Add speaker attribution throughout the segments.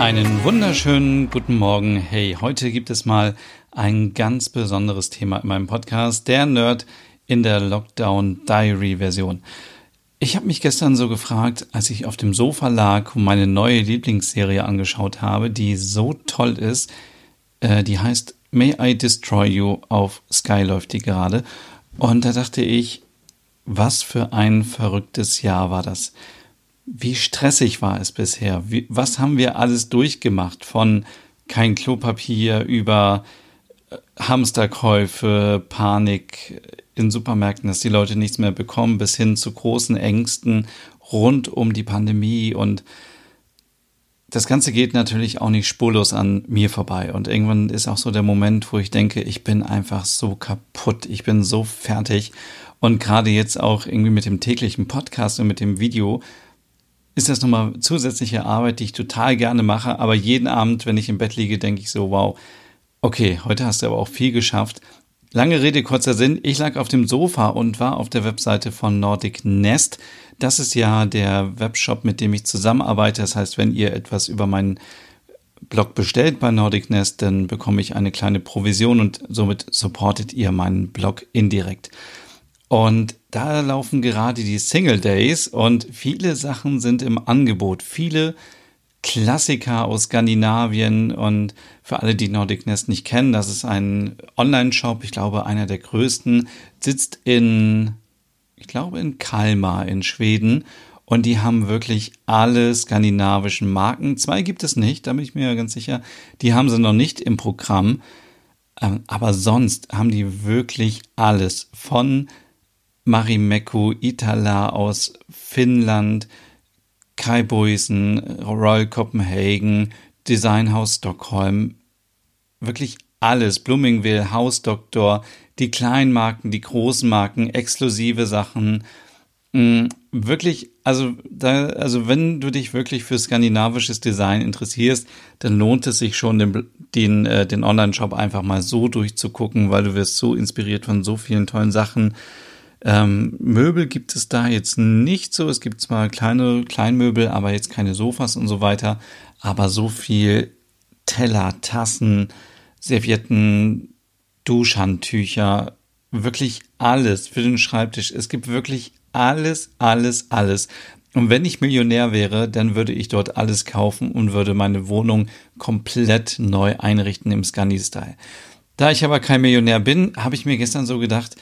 Speaker 1: Einen wunderschönen guten Morgen. Hey, heute gibt es mal ein ganz besonderes Thema in meinem Podcast, der Nerd in der Lockdown Diary Version. Ich habe mich gestern so gefragt, als ich auf dem Sofa lag und meine neue Lieblingsserie angeschaut habe, die so toll ist, äh, die heißt May I Destroy You auf Sky läuft die gerade. Und da dachte ich, was für ein verrücktes Jahr war das. Wie stressig war es bisher? Wie, was haben wir alles durchgemacht? Von kein Klopapier über äh, Hamsterkäufe, Panik in Supermärkten, dass die Leute nichts mehr bekommen, bis hin zu großen Ängsten rund um die Pandemie. Und das Ganze geht natürlich auch nicht spurlos an mir vorbei. Und irgendwann ist auch so der Moment, wo ich denke, ich bin einfach so kaputt, ich bin so fertig. Und gerade jetzt auch irgendwie mit dem täglichen Podcast und mit dem Video ist das nochmal zusätzliche Arbeit, die ich total gerne mache. Aber jeden Abend, wenn ich im Bett liege, denke ich so, wow, okay, heute hast du aber auch viel geschafft. Lange Rede, kurzer Sinn. Ich lag auf dem Sofa und war auf der Webseite von Nordic Nest. Das ist ja der Webshop, mit dem ich zusammenarbeite. Das heißt, wenn ihr etwas über meinen Blog bestellt bei Nordic Nest, dann bekomme ich eine kleine Provision und somit supportet ihr meinen Blog indirekt. Und da laufen gerade die Single Days und viele Sachen sind im Angebot. Viele Klassiker aus Skandinavien und für alle, die Nordic Nest nicht kennen, das ist ein Online-Shop, ich glaube einer der größten, sitzt in, ich glaube in Kalmar in Schweden und die haben wirklich alle skandinavischen Marken. Zwei gibt es nicht, da bin ich mir ganz sicher. Die haben sie noch nicht im Programm. Ähm, aber sonst haben die wirklich alles von Marimekko, Itala aus Finnland, Kai Boysen, Royal Copenhagen, Designhaus Stockholm, wirklich alles, Bloomingville, Hausdoktor, die kleinen Marken, die großen Marken, exklusive Sachen, mm, wirklich, also da, also wenn du dich wirklich für skandinavisches Design interessierst, dann lohnt es sich schon, den, den, äh, den Online-Shop einfach mal so durchzugucken, weil du wirst so inspiriert von so vielen tollen Sachen. Ähm, Möbel gibt es da jetzt nicht so. Es gibt zwar kleine Kleinmöbel, aber jetzt keine Sofas und so weiter. Aber so viel Teller, Tassen, Servietten, Duschhandtücher, wirklich alles für den Schreibtisch. Es gibt wirklich alles, alles, alles. Und wenn ich Millionär wäre, dann würde ich dort alles kaufen und würde meine Wohnung komplett neu einrichten im Scandi-Style. Da ich aber kein Millionär bin, habe ich mir gestern so gedacht,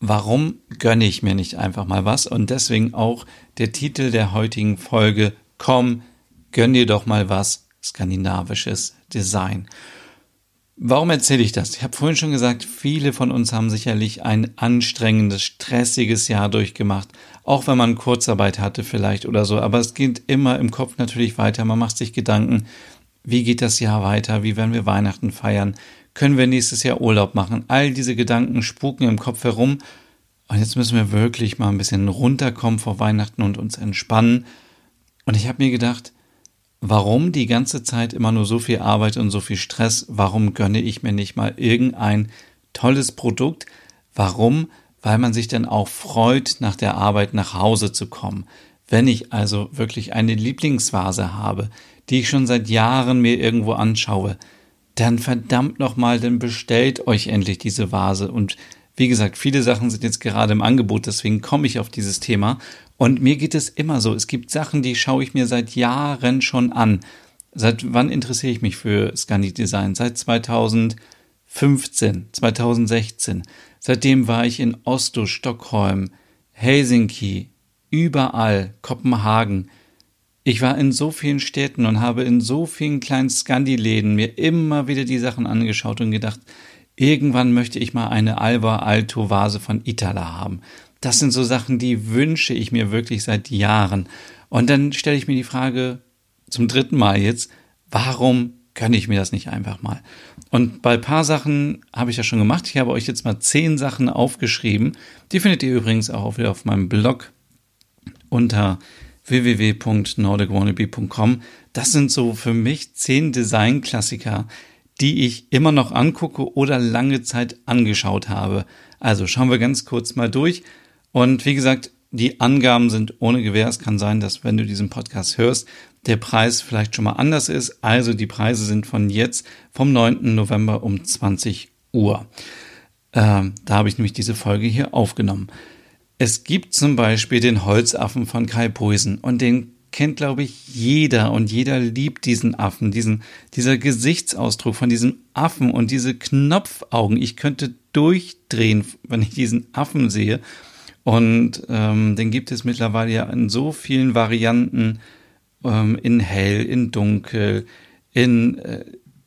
Speaker 1: warum gönne ich mir nicht einfach mal was? Und deswegen auch der Titel der heutigen Folge, komm, gönn dir doch mal was, skandinavisches Design. Warum erzähle ich das? Ich habe vorhin schon gesagt, viele von uns haben sicherlich ein anstrengendes, stressiges Jahr durchgemacht, auch wenn man Kurzarbeit hatte vielleicht oder so, aber es geht immer im Kopf natürlich weiter, man macht sich Gedanken, wie geht das Jahr weiter, wie werden wir Weihnachten feiern, können wir nächstes Jahr Urlaub machen? All diese Gedanken spuken im Kopf herum. Und jetzt müssen wir wirklich mal ein bisschen runterkommen vor Weihnachten und uns entspannen. Und ich habe mir gedacht, warum die ganze Zeit immer nur so viel Arbeit und so viel Stress? Warum gönne ich mir nicht mal irgendein tolles Produkt? Warum? Weil man sich dann auch freut, nach der Arbeit nach Hause zu kommen. Wenn ich also wirklich eine Lieblingsvase habe, die ich schon seit Jahren mir irgendwo anschaue, dann verdammt nochmal, dann bestellt euch endlich diese Vase. Und wie gesagt, viele Sachen sind jetzt gerade im Angebot, deswegen komme ich auf dieses Thema. Und mir geht es immer so. Es gibt Sachen, die schaue ich mir seit Jahren schon an. Seit wann interessiere ich mich für Scandi Design? Seit 2015, 2016. Seitdem war ich in Oslo, Stockholm, Helsinki, überall, Kopenhagen. Ich war in so vielen Städten und habe in so vielen kleinen Scandi-Läden mir immer wieder die Sachen angeschaut und gedacht, irgendwann möchte ich mal eine Alba Alto Vase von Itala haben. Das sind so Sachen, die wünsche ich mir wirklich seit Jahren. Und dann stelle ich mir die Frage zum dritten Mal jetzt, warum gönne ich mir das nicht einfach mal. Und bei ein paar Sachen habe ich ja schon gemacht. Ich habe euch jetzt mal zehn Sachen aufgeschrieben. Die findet ihr übrigens auch wieder auf meinem Blog unter www.nordicwannabe.com. Das sind so für mich zehn Designklassiker, die ich immer noch angucke oder lange Zeit angeschaut habe. Also schauen wir ganz kurz mal durch. Und wie gesagt, die Angaben sind ohne Gewähr. Es kann sein, dass wenn du diesen Podcast hörst, der Preis vielleicht schon mal anders ist. Also die Preise sind von jetzt vom 9. November um 20 Uhr. Ähm, da habe ich nämlich diese Folge hier aufgenommen. Es gibt zum Beispiel den Holzaffen von Kai Poisen und den kennt, glaube ich, jeder und jeder liebt diesen Affen, diesen, dieser Gesichtsausdruck von diesem Affen und diese Knopfaugen. Ich könnte durchdrehen, wenn ich diesen Affen sehe. Und ähm, den gibt es mittlerweile ja in so vielen Varianten ähm, in hell, in dunkel, in äh,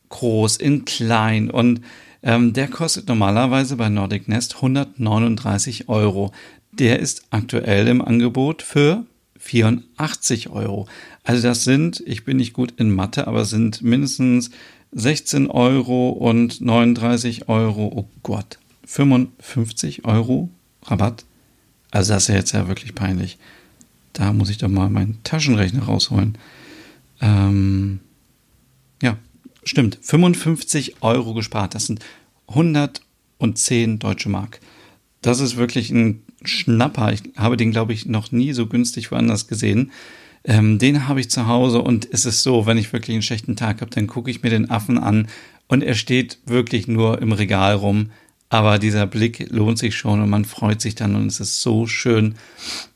Speaker 1: groß, in klein und ähm, der kostet normalerweise bei Nordic Nest 139 Euro. Der ist aktuell im Angebot für 84 Euro. Also das sind, ich bin nicht gut in Mathe, aber sind mindestens 16 Euro und 39 Euro. Oh Gott, 55 Euro Rabatt. Also das ist ja jetzt ja wirklich peinlich. Da muss ich doch mal meinen Taschenrechner rausholen. Ähm, ja, stimmt. 55 Euro gespart. Das sind 110 deutsche Mark. Das ist wirklich ein Schnapper. Ich habe den, glaube ich, noch nie so günstig woanders gesehen. Ähm, den habe ich zu Hause und es ist so, wenn ich wirklich einen schlechten Tag habe, dann gucke ich mir den Affen an und er steht wirklich nur im Regal rum. Aber dieser Blick lohnt sich schon und man freut sich dann und es ist so schön.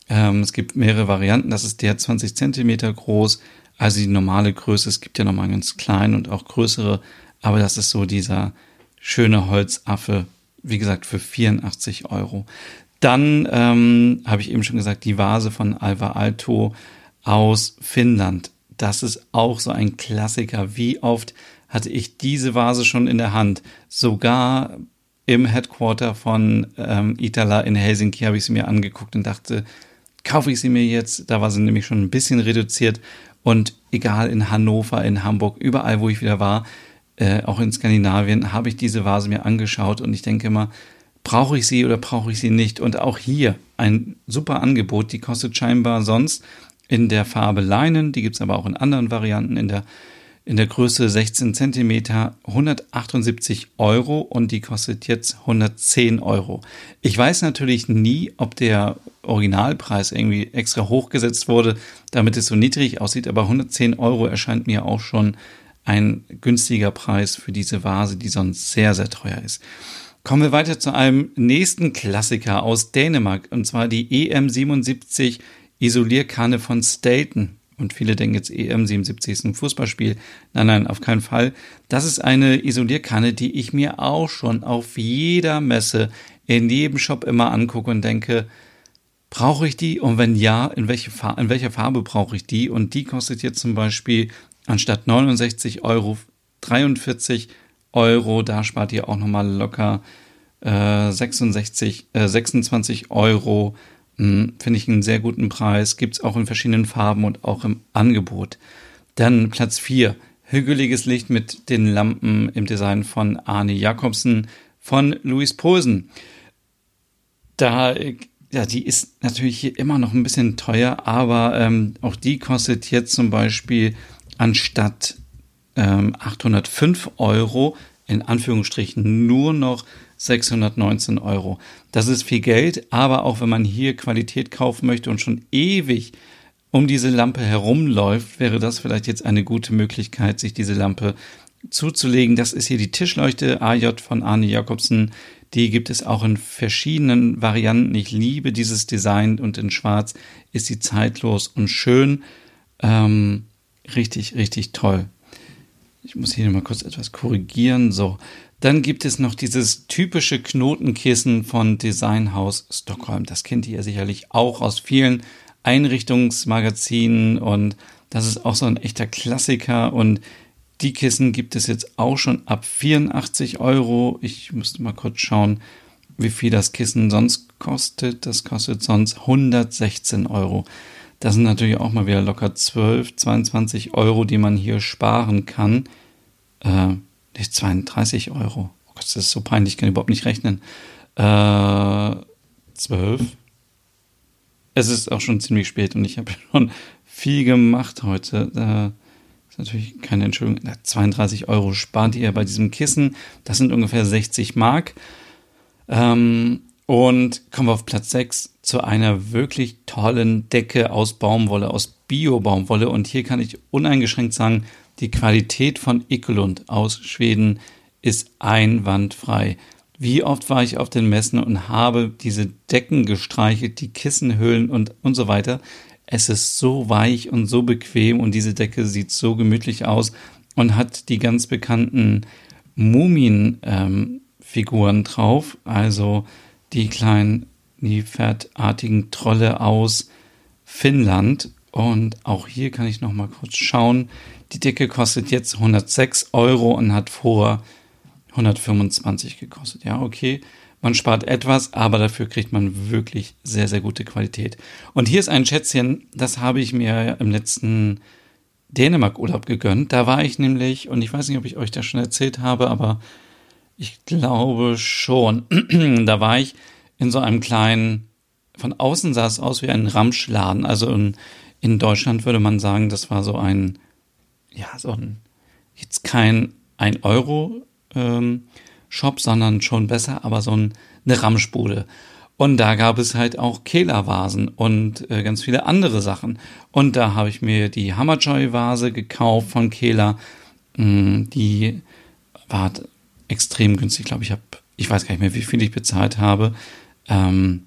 Speaker 1: Ähm, es gibt mehrere Varianten. Das ist der 20 Zentimeter groß, also die normale Größe. Es gibt ja nochmal ganz klein und auch größere. Aber das ist so dieser schöne Holzaffe, wie gesagt, für 84 Euro. Dann ähm, habe ich eben schon gesagt, die Vase von Alva Alto aus Finnland. Das ist auch so ein Klassiker. Wie oft hatte ich diese Vase schon in der Hand? Sogar im Headquarter von ähm, Itala in Helsinki habe ich sie mir angeguckt und dachte, kaufe ich sie mir jetzt? Da war sie nämlich schon ein bisschen reduziert. Und egal in Hannover, in Hamburg, überall, wo ich wieder war, äh, auch in Skandinavien, habe ich diese Vase mir angeschaut und ich denke immer, brauche ich sie oder brauche ich sie nicht? Und auch hier ein super Angebot, die kostet scheinbar sonst in der Farbe Leinen, die gibt es aber auch in anderen Varianten, in der in der Größe 16 Zentimeter 178 Euro und die kostet jetzt 110 Euro. Ich weiß natürlich nie, ob der Originalpreis irgendwie extra hochgesetzt wurde, damit es so niedrig aussieht, aber 110 Euro erscheint mir auch schon ein günstiger Preis für diese Vase, die sonst sehr, sehr teuer ist. Kommen wir weiter zu einem nächsten Klassiker aus Dänemark, und zwar die EM77 Isolierkanne von Staten. Und viele denken jetzt EM77 ist ein Fußballspiel. Nein, nein, auf keinen Fall. Das ist eine Isolierkanne, die ich mir auch schon auf jeder Messe, in jedem Shop immer angucke und denke, brauche ich die? Und wenn ja, in, welche Farbe, in welcher Farbe brauche ich die? Und die kostet jetzt zum Beispiel anstatt 69 Euro 43 Euro. Da spart ihr auch nochmal locker äh, 66, äh, 26 Euro hm, finde ich einen sehr guten Preis. Gibt es auch in verschiedenen Farben und auch im Angebot. Dann Platz 4. Hügeliges Licht mit den Lampen im Design von Arne Jakobsen von Louis Posen. Da, ja, die ist natürlich hier immer noch ein bisschen teuer, aber ähm, auch die kostet jetzt zum Beispiel anstatt ähm, 805 Euro in Anführungsstrichen nur noch 619 Euro. Das ist viel Geld, aber auch wenn man hier Qualität kaufen möchte und schon ewig um diese Lampe herumläuft, wäre das vielleicht jetzt eine gute Möglichkeit, sich diese Lampe zuzulegen. Das ist hier die Tischleuchte AJ von Arne Jakobsen. Die gibt es auch in verschiedenen Varianten. Ich liebe dieses Design und in Schwarz ist sie zeitlos und schön. Ähm, richtig, richtig toll. Ich muss hier mal kurz etwas korrigieren. So, dann gibt es noch dieses typische Knotenkissen von Designhaus Stockholm. Das kennt ihr sicherlich auch aus vielen Einrichtungsmagazinen und das ist auch so ein echter Klassiker und die Kissen gibt es jetzt auch schon ab 84 Euro. Ich müsste mal kurz schauen, wie viel das Kissen sonst kostet. Das kostet sonst 116 Euro. Das sind natürlich auch mal wieder locker 12, 22 Euro, die man hier sparen kann. äh, nicht 32 Euro. Oh Gott, das ist so peinlich, ich kann überhaupt nicht rechnen. Äh, 12. Es ist auch schon ziemlich spät und ich habe schon viel gemacht heute. Äh, ist natürlich keine Entschuldigung. 32 Euro spart ihr bei diesem Kissen. Das sind ungefähr 60 Mark. Ähm, und kommen wir auf Platz 6 zu einer wirklich tollen Decke aus Baumwolle, aus Bio-Baumwolle. Und hier kann ich uneingeschränkt sagen, die Qualität von Ekelund aus Schweden ist einwandfrei. Wie oft war ich auf den Messen und habe diese Decken gestreichelt, die Kissenhöhlen und, und so weiter. Es ist so weich und so bequem und diese Decke sieht so gemütlich aus und hat die ganz bekannten Mumien-Figuren ähm, drauf. Also die kleinen Nilpferdartigen Trolle aus Finnland. Und auch hier kann ich noch mal kurz schauen. Die Decke kostet jetzt 106 Euro und hat vor 125 gekostet. Ja, okay. Man spart etwas, aber dafür kriegt man wirklich sehr, sehr gute Qualität. Und hier ist ein Schätzchen, das habe ich mir im letzten Dänemark-Urlaub gegönnt. Da war ich nämlich, und ich weiß nicht, ob ich euch das schon erzählt habe, aber ich glaube schon. da war ich in so einem kleinen, von außen sah es aus wie ein Ramschladen. Also in, in Deutschland würde man sagen, das war so ein, ja, so ein, jetzt kein 1 Euro ähm, Shop, sondern schon besser, aber so ein, eine Ramschbude. Und da gab es halt auch Kehlervasen und äh, ganz viele andere Sachen. Und da habe ich mir die Hammerjoy-Vase gekauft von Kehler. Mm, die war extrem günstig. Ich glaube, ich habe, ich weiß gar nicht mehr, wie viel ich bezahlt habe. Ähm,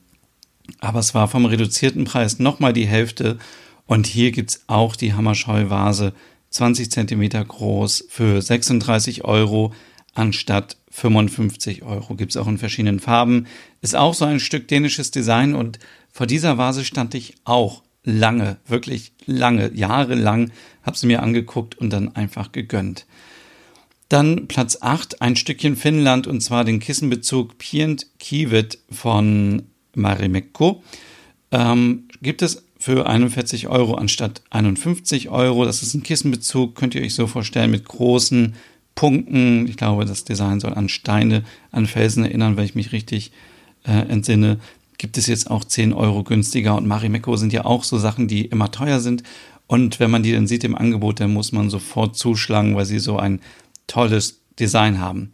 Speaker 1: aber es war vom reduzierten Preis nochmal die Hälfte. Und hier gibt's auch die Hammerscheu-Vase, 20 Zentimeter groß, für 36 Euro anstatt 55 Euro. Gibt's auch in verschiedenen Farben. Ist auch so ein Stück dänisches Design und vor dieser Vase stand ich auch lange, wirklich lange, jahrelang, habe sie mir angeguckt und dann einfach gegönnt. Dann Platz 8, ein Stückchen Finnland und zwar den Kissenbezug Pient Kivet von Marimekko. Ähm, gibt es für 41 Euro anstatt 51 Euro. Das ist ein Kissenbezug, könnt ihr euch so vorstellen, mit großen Punkten. Ich glaube, das Design soll an Steine, an Felsen erinnern, wenn ich mich richtig äh, entsinne. Gibt es jetzt auch 10 Euro günstiger und Marimekko sind ja auch so Sachen, die immer teuer sind. Und wenn man die dann sieht im Angebot, dann muss man sofort zuschlagen, weil sie so ein tolles Design haben.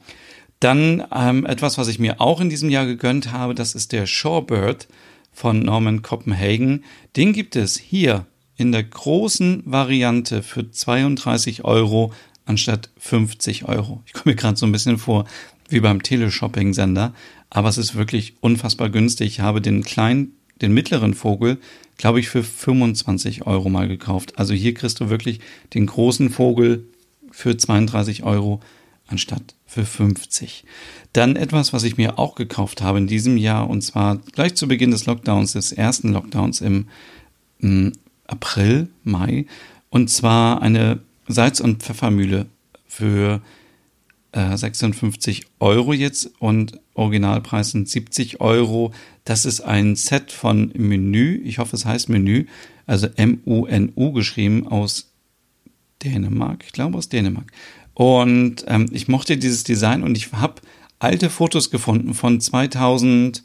Speaker 1: Dann ähm, etwas, was ich mir auch in diesem Jahr gegönnt habe, das ist der Shorebird von Norman Copenhagen. Den gibt es hier in der großen Variante für 32 Euro anstatt 50 Euro. Ich komme mir gerade so ein bisschen vor wie beim Teleshopping-Sender, aber es ist wirklich unfassbar günstig. Ich habe den kleinen, den mittleren Vogel, glaube ich, für 25 Euro mal gekauft. Also hier kriegst du wirklich den großen Vogel für 32 Euro anstatt für 50. Dann etwas, was ich mir auch gekauft habe in diesem Jahr und zwar gleich zu Beginn des Lockdowns, des ersten Lockdowns im, hm, April, Mai und zwar eine Salz- und Pfeffermühle für äh, 56 Euro jetzt und Originalpreis sind 70 Euro. Das ist ein Set von Menü, ich hoffe es heißt Menü, also M-U-N-U geschrieben aus Dänemark, ich glaube aus Dänemark. Und ähm, ich mochte dieses Design und ich habe alte Fotos gefunden von 2000,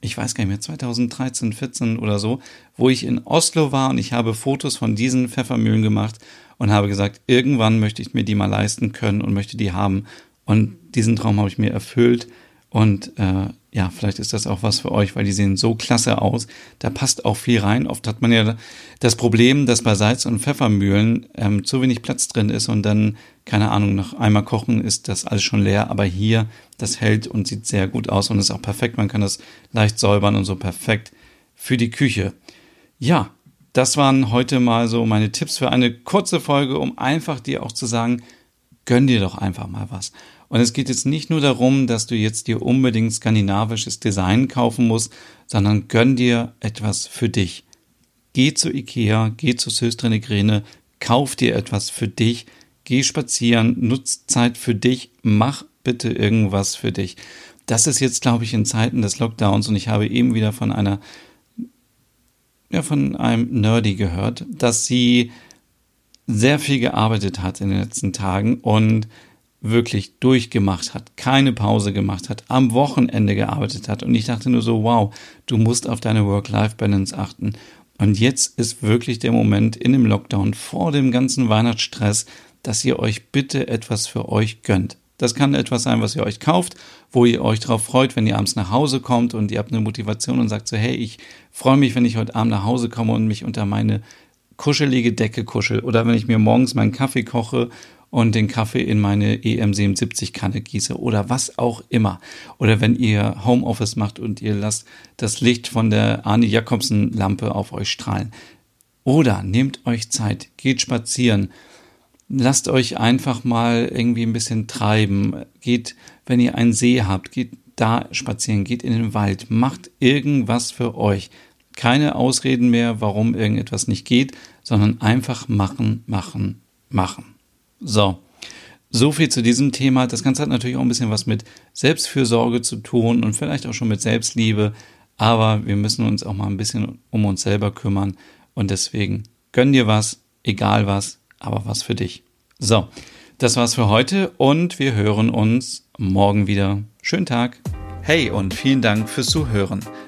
Speaker 1: ich weiß gar nicht mehr, 2013, 14 oder so, wo ich in Oslo war und ich habe Fotos von diesen Pfeffermühlen gemacht und habe gesagt, irgendwann möchte ich mir die mal leisten können und möchte die haben. Und diesen Traum habe ich mir erfüllt und äh, ja, vielleicht ist das auch was für euch, weil die sehen so klasse aus. Da passt auch viel rein. Oft hat man ja das Problem, dass bei Salz- und Pfeffermühlen ähm, zu wenig Platz drin ist und dann, keine Ahnung, nach einmal kochen ist das alles schon leer. Aber hier, das hält und sieht sehr gut aus und ist auch perfekt. Man kann das leicht säubern und so perfekt für die Küche. Ja, das waren heute mal so meine Tipps für eine kurze Folge, um einfach dir auch zu sagen, gönn dir doch einfach mal was. Und es geht jetzt nicht nur darum, dass du jetzt dir unbedingt skandinavisches Design kaufen musst, sondern gönn dir etwas für dich. Geh zu Ikea, geh zu Söstrene Grene, kauf dir etwas für dich, geh spazieren, nutz Zeit für dich, mach bitte irgendwas für dich. Das ist jetzt, glaube ich, in Zeiten des Lockdowns und ich habe eben wieder von einer, ja, von einem Nerdy gehört, dass sie sehr viel gearbeitet hat in den letzten Tagen und wirklich durchgemacht hat, keine Pause gemacht hat, am Wochenende gearbeitet hat. Und ich dachte nur so, wow, du musst auf deine Work-Life-Balance achten. Und jetzt ist wirklich der Moment in dem Lockdown vor dem ganzen Weihnachtsstress, dass ihr euch bitte etwas für euch gönnt. Das kann etwas sein, was ihr euch kauft, wo ihr euch darauf freut, wenn ihr abends nach Hause kommt und ihr habt eine Motivation und sagt so, hey, ich freue mich, wenn ich heute Abend nach Hause komme und mich unter meine kuschelige Decke kuschel. Oder wenn ich mir morgens meinen Kaffee koche und den Kaffee in meine EM77-Kanne gieße oder was auch immer. Oder wenn ihr Homeoffice macht und ihr lasst das Licht von der Arne Jakobsen-Lampe auf euch strahlen. Oder nehmt euch Zeit, geht spazieren, lasst euch einfach mal irgendwie ein bisschen treiben. Geht, wenn ihr einen See habt, geht da spazieren, geht in den Wald, macht irgendwas für euch. Keine Ausreden mehr, warum irgendetwas nicht geht, sondern einfach machen, machen, machen. So. So viel zu diesem Thema. Das Ganze hat natürlich auch ein bisschen was mit Selbstfürsorge zu tun und vielleicht auch schon mit Selbstliebe. Aber wir müssen uns auch mal ein bisschen um uns selber kümmern. Und deswegen gönn dir was, egal was, aber was für dich. So, das war's für heute und wir hören uns morgen wieder. Schönen Tag. Hey und vielen Dank fürs Zuhören.